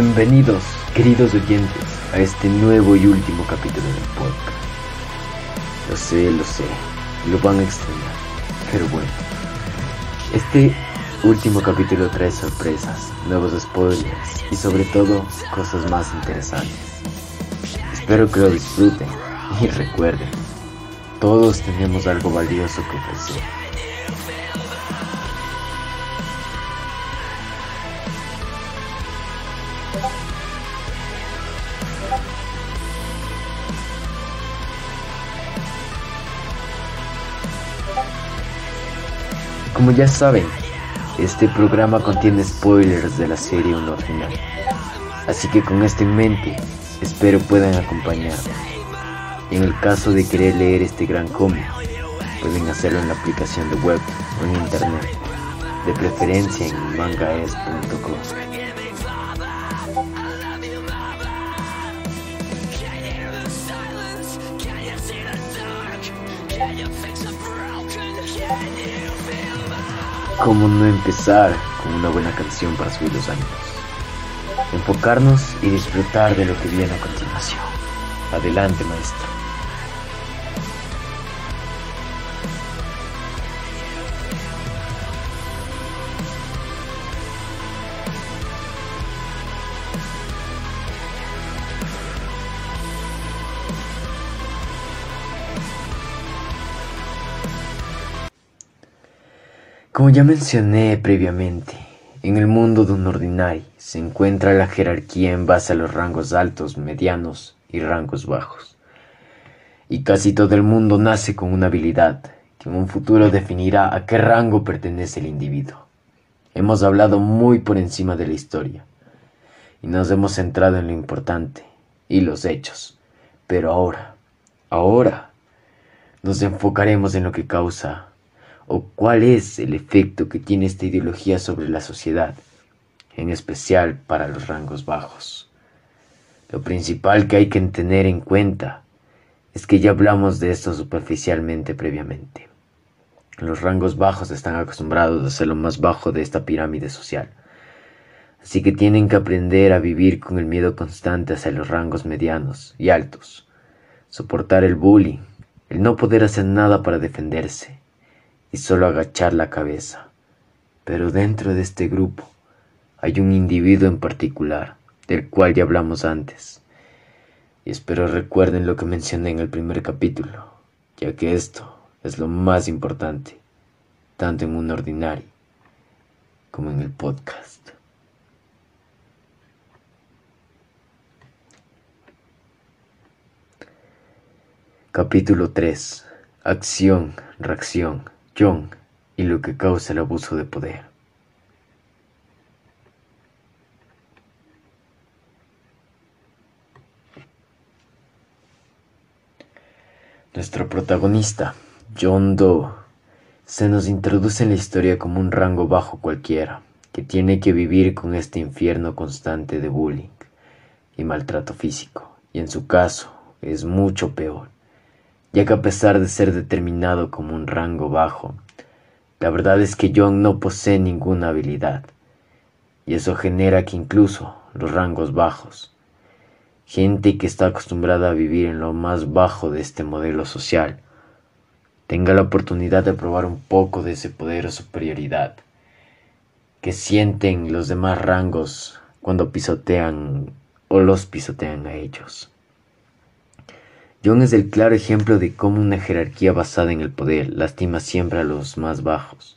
Bienvenidos, queridos oyentes, a este nuevo y último capítulo del podcast. Lo sé, lo sé, lo van a extrañar, pero bueno. Este último capítulo trae sorpresas, nuevos spoilers y sobre todo cosas más interesantes. Espero que lo disfruten y recuerden, todos tenemos algo valioso que ofrecer. Como ya saben, este programa contiene spoilers de la serie Un original. Así que con esto en mente, espero puedan acompañarme. En el caso de querer leer este gran cómic, pueden hacerlo en la aplicación de web o en internet, de preferencia en mangaes.com. ¿Cómo no empezar con una buena canción para subir los ánimos? Enfocarnos y disfrutar de lo que viene a continuación. Adelante, maestro. Como ya mencioné previamente, en el mundo de un ordinario se encuentra la jerarquía en base a los rangos altos, medianos y rangos bajos. Y casi todo el mundo nace con una habilidad que en un futuro definirá a qué rango pertenece el individuo. Hemos hablado muy por encima de la historia y nos hemos centrado en lo importante y los hechos. Pero ahora, ahora, nos enfocaremos en lo que causa o cuál es el efecto que tiene esta ideología sobre la sociedad, en especial para los rangos bajos. Lo principal que hay que tener en cuenta es que ya hablamos de esto superficialmente previamente. Los rangos bajos están acostumbrados a ser lo más bajo de esta pirámide social. Así que tienen que aprender a vivir con el miedo constante hacia los rangos medianos y altos, soportar el bullying, el no poder hacer nada para defenderse, y solo agachar la cabeza. Pero dentro de este grupo hay un individuo en particular, del cual ya hablamos antes. Y espero recuerden lo que mencioné en el primer capítulo, ya que esto es lo más importante, tanto en un ordinario como en el podcast. Capítulo 3. Acción, reacción. John y lo que causa el abuso de poder. Nuestro protagonista, John Doe, se nos introduce en la historia como un rango bajo cualquiera, que tiene que vivir con este infierno constante de bullying y maltrato físico, y en su caso es mucho peor ya que a pesar de ser determinado como un rango bajo, la verdad es que John no posee ninguna habilidad, y eso genera que incluso los rangos bajos, gente que está acostumbrada a vivir en lo más bajo de este modelo social, tenga la oportunidad de probar un poco de ese poder o superioridad que sienten los demás rangos cuando pisotean o los pisotean a ellos. John es el claro ejemplo de cómo una jerarquía basada en el poder lastima siempre a los más bajos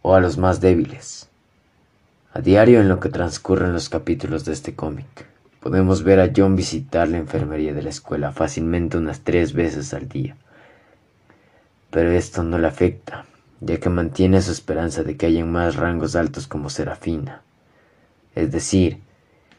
o a los más débiles. A diario en lo que transcurren los capítulos de este cómic, podemos ver a John visitar la enfermería de la escuela fácilmente unas tres veces al día. Pero esto no le afecta, ya que mantiene su esperanza de que hayan más rangos altos como Serafina. Es decir,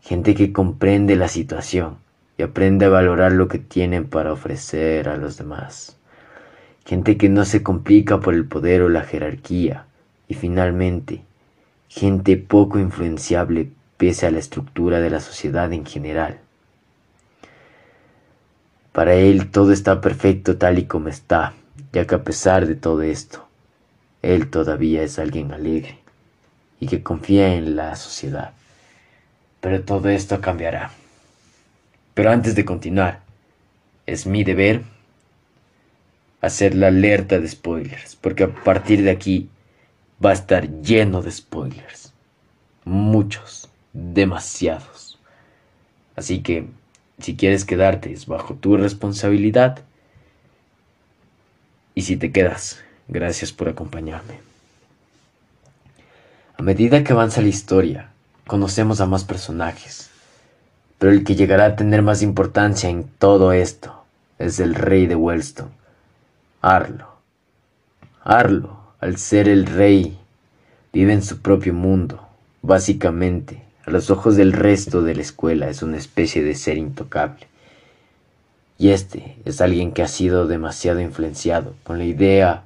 gente que comprende la situación y aprende a valorar lo que tienen para ofrecer a los demás. Gente que no se complica por el poder o la jerarquía. Y finalmente, gente poco influenciable pese a la estructura de la sociedad en general. Para él todo está perfecto tal y como está, ya que a pesar de todo esto, él todavía es alguien alegre y que confía en la sociedad. Pero todo esto cambiará. Pero antes de continuar, es mi deber hacer la alerta de spoilers, porque a partir de aquí va a estar lleno de spoilers. Muchos, demasiados. Así que, si quieres quedarte, es bajo tu responsabilidad. Y si te quedas, gracias por acompañarme. A medida que avanza la historia, conocemos a más personajes, pero el que llegará a tener más importancia en todo esto es el rey de Wellstone, Arlo. Arlo, al ser el rey, vive en su propio mundo. Básicamente, a los ojos del resto de la escuela es una especie de ser intocable. Y este es alguien que ha sido demasiado influenciado con la idea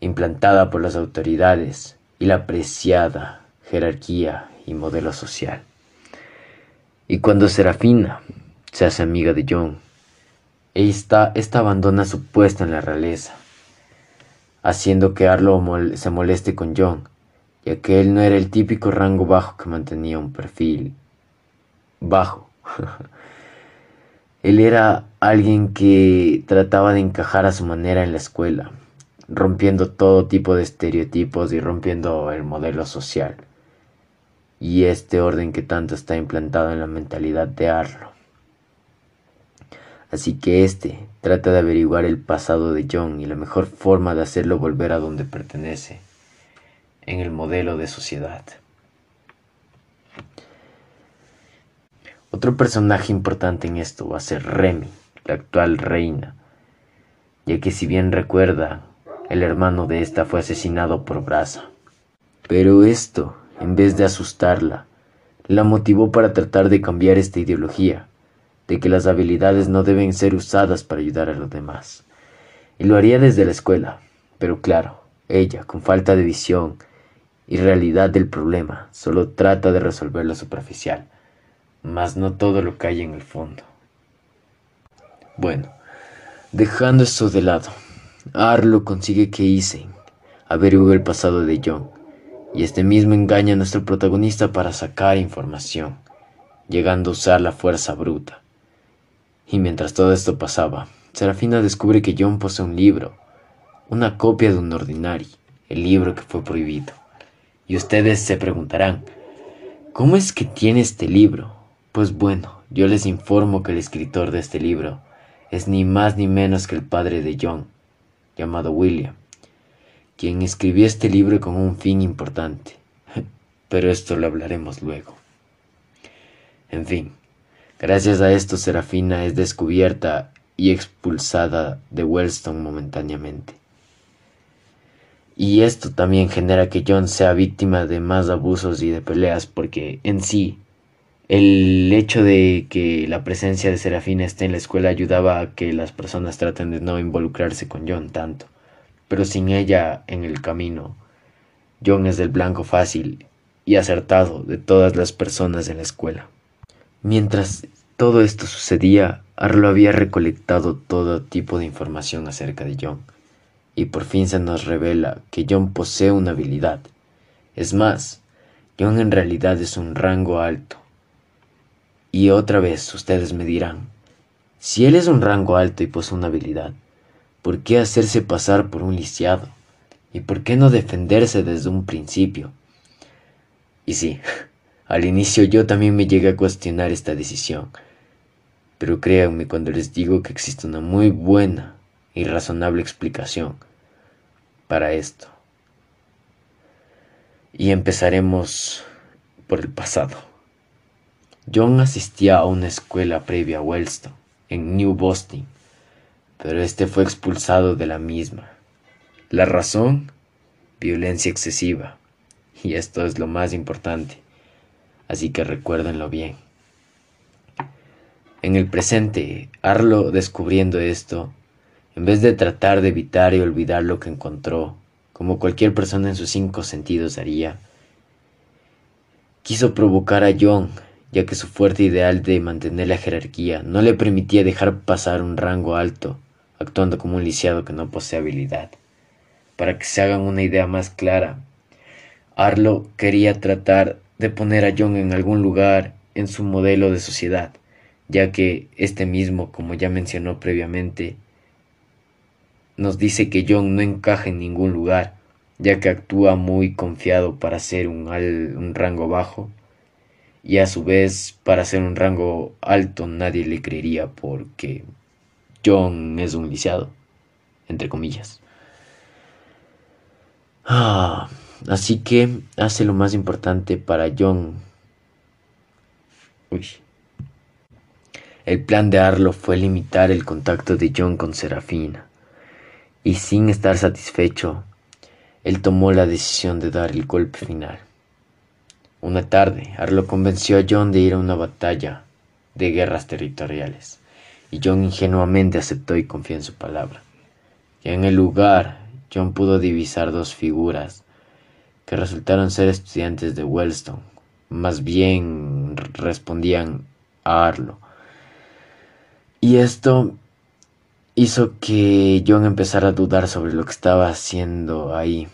implantada por las autoridades y la apreciada jerarquía y modelo social. Y cuando Serafina se hace amiga de John, esta, esta abandona su puesto en la realeza, haciendo que Arlo se moleste con John, ya que él no era el típico rango bajo que mantenía un perfil bajo. él era alguien que trataba de encajar a su manera en la escuela, rompiendo todo tipo de estereotipos y rompiendo el modelo social y este orden que tanto está implantado en la mentalidad de Arlo. Así que este trata de averiguar el pasado de John y la mejor forma de hacerlo volver a donde pertenece, en el modelo de sociedad. Otro personaje importante en esto va a ser Remy, la actual reina, ya que si bien recuerda, el hermano de esta fue asesinado por Brasa. Pero esto, en vez de asustarla, la motivó para tratar de cambiar esta ideología de que las habilidades no deben ser usadas para ayudar a los demás. Y lo haría desde la escuela, pero claro, ella, con falta de visión y realidad del problema, solo trata de resolver lo superficial, mas no todo lo que hay en el fondo. Bueno, dejando eso de lado, Arlo consigue que Isen averigüe el pasado de John, y este mismo engaña a nuestro protagonista para sacar información, llegando a usar la fuerza bruta. Y mientras todo esto pasaba, Serafina descubre que John posee un libro, una copia de un ordinario, el libro que fue prohibido. Y ustedes se preguntarán, ¿cómo es que tiene este libro? Pues bueno, yo les informo que el escritor de este libro es ni más ni menos que el padre de John, llamado William, quien escribió este libro con un fin importante. Pero esto lo hablaremos luego. En fin, Gracias a esto, Serafina es descubierta y expulsada de Wellstone momentáneamente. Y esto también genera que John sea víctima de más abusos y de peleas porque en sí el hecho de que la presencia de Serafina esté en la escuela ayudaba a que las personas traten de no involucrarse con John tanto. Pero sin ella en el camino, John es el blanco fácil y acertado de todas las personas en la escuela. Mientras todo esto sucedía, Arlo había recolectado todo tipo de información acerca de John, y por fin se nos revela que John posee una habilidad. Es más, John en realidad es un rango alto. Y otra vez ustedes me dirán, si él es un rango alto y posee una habilidad, ¿por qué hacerse pasar por un lisiado? ¿Y por qué no defenderse desde un principio? Y sí, Al inicio yo también me llegué a cuestionar esta decisión, pero créanme cuando les digo que existe una muy buena y razonable explicación para esto. Y empezaremos por el pasado. John asistía a una escuela previa a Wellstone, en New Boston, pero este fue expulsado de la misma. La razón, violencia excesiva. Y esto es lo más importante así que recuérdenlo bien. En el presente, Arlo, descubriendo esto, en vez de tratar de evitar y olvidar lo que encontró, como cualquier persona en sus cinco sentidos haría, quiso provocar a John, ya que su fuerte ideal de mantener la jerarquía no le permitía dejar pasar un rango alto, actuando como un lisiado que no posee habilidad. Para que se hagan una idea más clara, Arlo quería tratar de poner a John en algún lugar en su modelo de sociedad, ya que este mismo, como ya mencionó previamente, nos dice que John no encaja en ningún lugar, ya que actúa muy confiado para ser un, un rango bajo y a su vez para ser un rango alto nadie le creería porque John es un lisiado, entre comillas. Ah, así que hace lo más importante para John. Uy. El plan de Arlo fue limitar el contacto de John con Serafina, y sin estar satisfecho, él tomó la decisión de dar el golpe final. Una tarde, Arlo convenció a John de ir a una batalla de guerras territoriales, y John ingenuamente aceptó y confió en su palabra. Y en el lugar, John pudo divisar dos figuras que resultaron ser estudiantes de Wellstone, más bien respondían a Arlo. Y esto hizo que John empezara a dudar sobre lo que estaba haciendo ahí.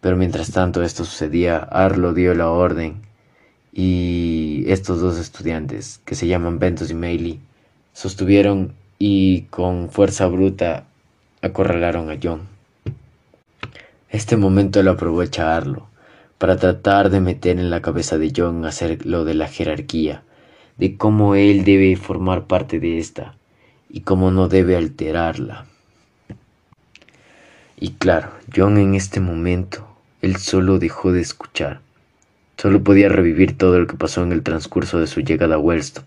Pero mientras tanto esto sucedía, Arlo dio la orden y estos dos estudiantes, que se llaman Ventus y Meili, sostuvieron y con fuerza bruta acorralaron a John. Este momento lo aprovecha Arlo para tratar de meter en la cabeza de John hacer lo de la jerarquía, de cómo él debe formar parte de esta y cómo no debe alterarla. Y claro, John en este momento, él solo dejó de escuchar. Solo podía revivir todo lo que pasó en el transcurso de su llegada a Wellstone,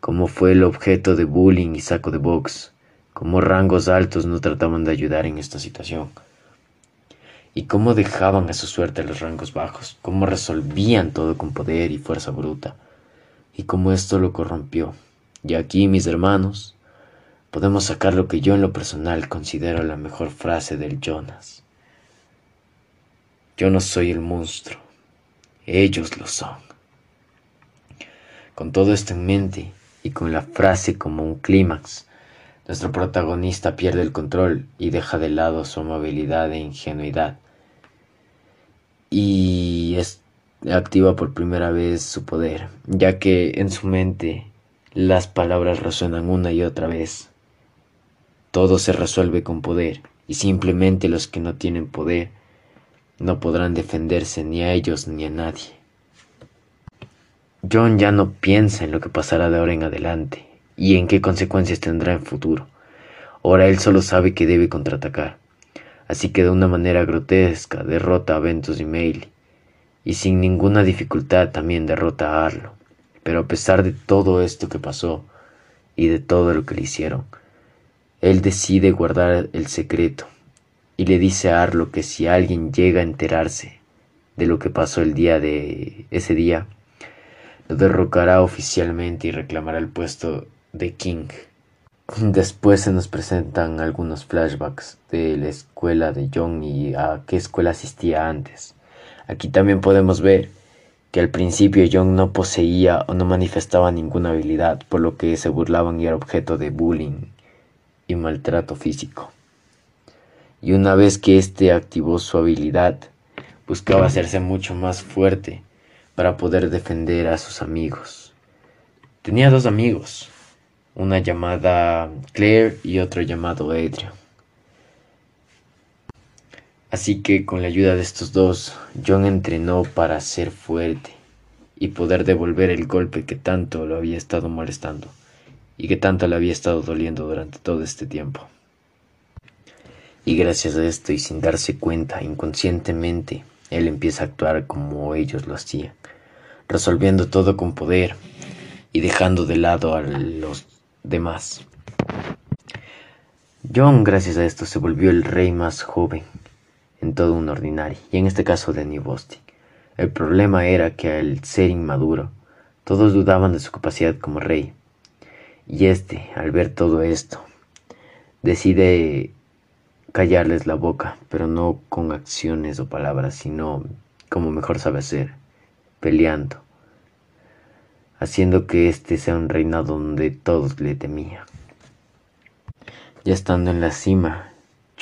cómo fue el objeto de bullying y saco de box, cómo rangos altos no trataban de ayudar en esta situación, y cómo dejaban a su suerte los rangos bajos, cómo resolvían todo con poder y fuerza bruta, y cómo esto lo corrompió. Y aquí, mis hermanos, podemos sacar lo que yo en lo personal considero la mejor frase del Jonas. Yo no soy el monstruo, ellos lo son. Con todo esto en mente y con la frase como un clímax, nuestro protagonista pierde el control y deja de lado su amabilidad e ingenuidad. Y activa por primera vez su poder, ya que en su mente las palabras resuenan una y otra vez. Todo se resuelve con poder, y simplemente los que no tienen poder no podrán defenderse ni a ellos ni a nadie. John ya no piensa en lo que pasará de ahora en adelante y en qué consecuencias tendrá en futuro. Ahora él solo sabe que debe contraatacar. Así que de una manera grotesca derrota a Ventus y Meili, y sin ninguna dificultad también derrota a Arlo. Pero a pesar de todo esto que pasó y de todo lo que le hicieron, él decide guardar el secreto y le dice a Arlo que si alguien llega a enterarse de lo que pasó el día de ese día, derrocará oficialmente y reclamará el puesto de King. Después se nos presentan algunos flashbacks de la escuela de John y a qué escuela asistía antes. Aquí también podemos ver que al principio John no poseía o no manifestaba ninguna habilidad, por lo que se burlaban y era objeto de bullying y maltrato físico. Y una vez que éste activó su habilidad, buscaba hacerse mucho más fuerte para poder defender a sus amigos. Tenía dos amigos, una llamada Claire y otro llamado Adrian. Así que con la ayuda de estos dos, John entrenó para ser fuerte y poder devolver el golpe que tanto lo había estado molestando y que tanto le había estado doliendo durante todo este tiempo. Y gracias a esto y sin darse cuenta, inconscientemente, él empieza a actuar como ellos lo hacían, resolviendo todo con poder y dejando de lado a los demás. John, gracias a esto, se volvió el rey más joven en todo un ordinario, y en este caso de New. El problema era que al ser inmaduro, todos dudaban de su capacidad como rey, y este, al ver todo esto, decide callarles la boca, pero no con acciones o palabras, sino como mejor sabe hacer, peleando, haciendo que este sea un reinado donde todos le temían. Ya estando en la cima,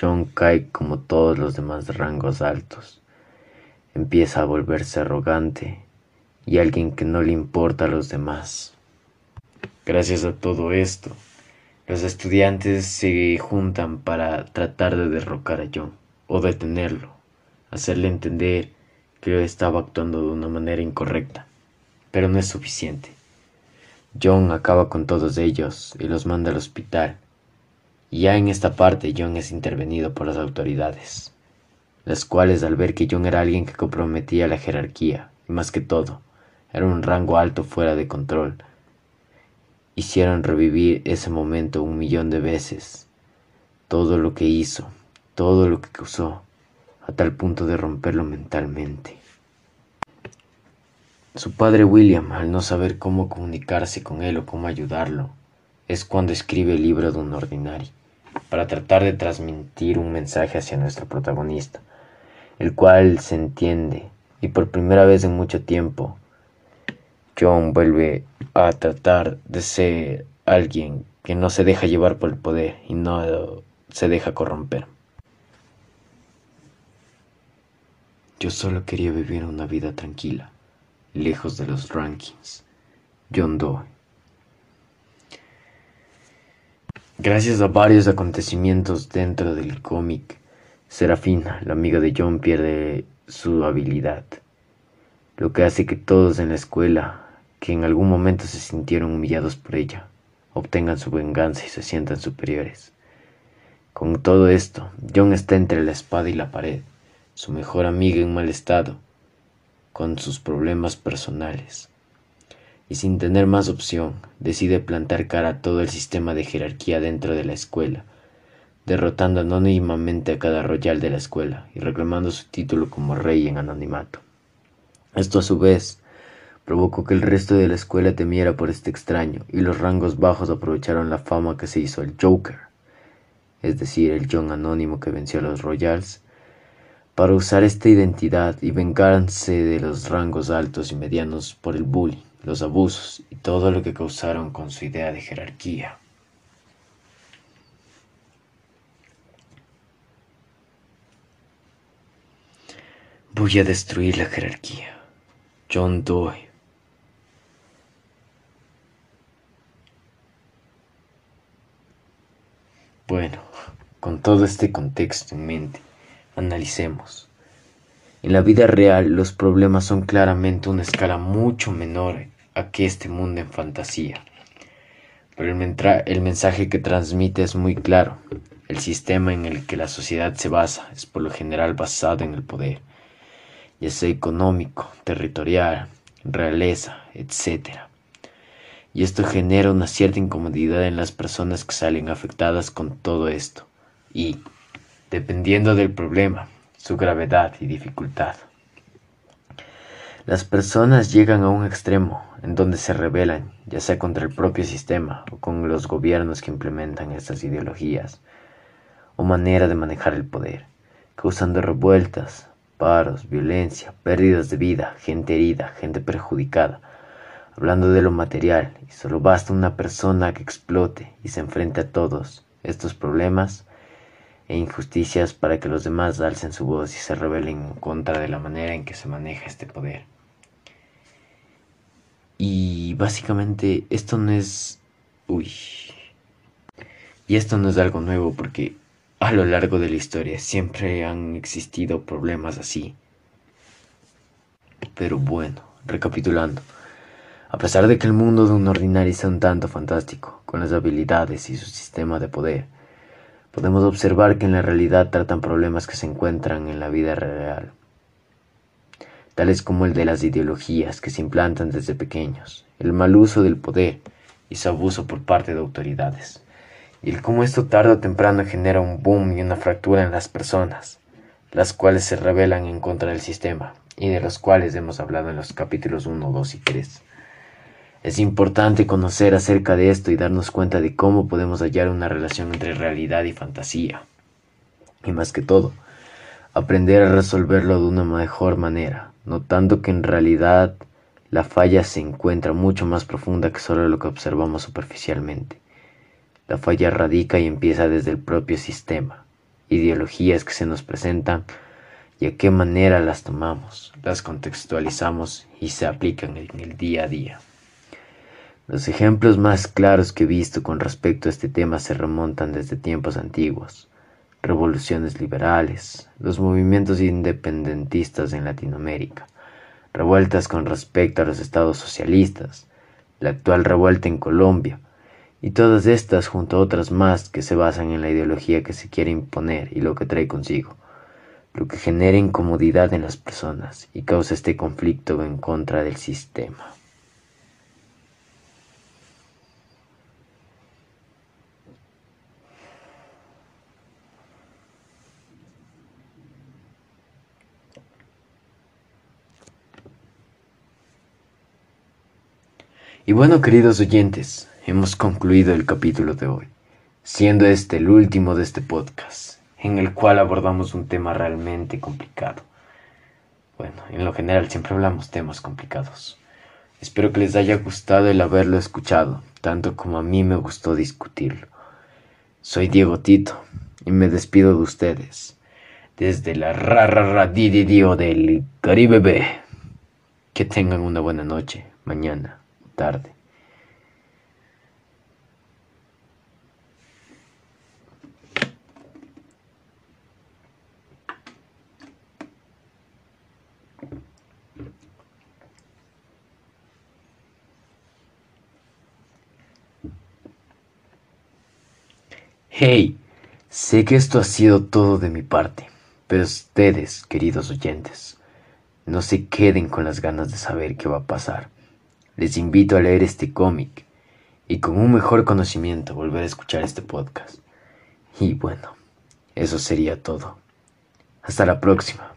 John cae como todos los demás rangos altos. empieza a volverse arrogante y alguien que no le importa a los demás. Gracias a todo esto, los estudiantes se juntan para tratar de derrocar a John o detenerlo, hacerle entender que estaba actuando de una manera incorrecta, pero no es suficiente. John acaba con todos ellos y los manda al hospital. Y ya en esta parte John es intervenido por las autoridades, las cuales al ver que John era alguien que comprometía la jerarquía, y más que todo, era un rango alto fuera de control, hicieron revivir ese momento un millón de veces, todo lo que hizo, todo lo que causó, a tal punto de romperlo mentalmente. Su padre William, al no saber cómo comunicarse con él o cómo ayudarlo, es cuando escribe el libro de un ordinario, para tratar de transmitir un mensaje hacia nuestro protagonista, el cual se entiende, y por primera vez en mucho tiempo, John vuelve a tratar de ser alguien que no se deja llevar por el poder y no se deja corromper. Yo solo quería vivir una vida tranquila lejos de los rankings. John Doe. Gracias a varios acontecimientos dentro del cómic, Serafina, la amiga de John, pierde su habilidad, lo que hace que todos en la escuela, que en algún momento se sintieron humillados por ella, obtengan su venganza y se sientan superiores. Con todo esto, John está entre la espada y la pared, su mejor amiga en mal estado, con sus problemas personales. Y sin tener más opción, decide plantar cara a todo el sistema de jerarquía dentro de la escuela, derrotando anónimamente a cada royal de la escuela y reclamando su título como rey en anonimato. Esto a su vez provocó que el resto de la escuela temiera por este extraño y los rangos bajos aprovecharon la fama que se hizo el Joker, es decir, el John anónimo que venció a los Royals para usar esta identidad y vengarse de los rangos altos y medianos por el bullying, los abusos y todo lo que causaron con su idea de jerarquía. Voy a destruir la jerarquía. John Doe. Bueno, con todo este contexto en mente, Analicemos. En la vida real los problemas son claramente una escala mucho menor a que este mundo en fantasía. Pero el, mensaje que transmite es muy claro. El sistema en el que la sociedad se basa es por lo general basado en el poder, ya sea económico, territorial, realeza, etc. Y esto genera una cierta incomodidad en las personas que salen afectadas con todo esto. Y, dependiendo del problema, su gravedad y dificultad. Las personas llegan a un extremo en donde se rebelan, ya sea contra el propio sistema o con los gobiernos que implementan estas ideologías o manera de manejar el poder, causando revueltas, paros, violencia, pérdidas de vida, gente herida, gente perjudicada, hablando de lo material, y solo basta una persona que explote y se enfrente a todos estos problemas e injusticias para que los demás alcen su voz y se rebelen en contra de la manera en que se maneja este poder. Y básicamente esto no es... Uy. Y esto no es algo nuevo porque a lo largo de la historia siempre han existido problemas así. Pero bueno, recapitulando. A pesar de que el mundo de un ordinario sea un tanto fantástico, con las habilidades y su sistema de poder, podemos observar que en la realidad tratan problemas que se encuentran en la vida real, tales como el de las ideologías que se implantan desde pequeños, el mal uso del poder y su abuso por parte de autoridades, y el cómo esto tarde o temprano genera un boom y una fractura en las personas, las cuales se rebelan en contra del sistema, y de los cuales hemos hablado en los capítulos 1, 2 y 3. Es importante conocer acerca de esto y darnos cuenta de cómo podemos hallar una relación entre realidad y fantasía. Y más que todo, aprender a resolverlo de una mejor manera, notando que en realidad la falla se encuentra mucho más profunda que solo lo que observamos superficialmente. La falla radica y empieza desde el propio sistema, ideologías que se nos presentan y a qué manera las tomamos, las contextualizamos y se aplican en el día a día. Los ejemplos más claros que he visto con respecto a este tema se remontan desde tiempos antiguos, revoluciones liberales, los movimientos independentistas en Latinoamérica, revueltas con respecto a los estados socialistas, la actual revuelta en Colombia, y todas estas junto a otras más que se basan en la ideología que se quiere imponer y lo que trae consigo, lo que genera incomodidad en las personas y causa este conflicto en contra del sistema. Y bueno, queridos oyentes, hemos concluido el capítulo de hoy, siendo este el último de este podcast, en el cual abordamos un tema realmente complicado. Bueno, en lo general siempre hablamos temas complicados. Espero que les haya gustado el haberlo escuchado, tanto como a mí me gustó discutirlo. Soy Diego Tito y me despido de ustedes desde la ra di del Caribe. Que tengan una buena noche, mañana tarde. Hey, sé que esto ha sido todo de mi parte, pero ustedes, queridos oyentes, no se queden con las ganas de saber qué va a pasar. Les invito a leer este cómic y con un mejor conocimiento volver a escuchar este podcast. Y bueno, eso sería todo. Hasta la próxima.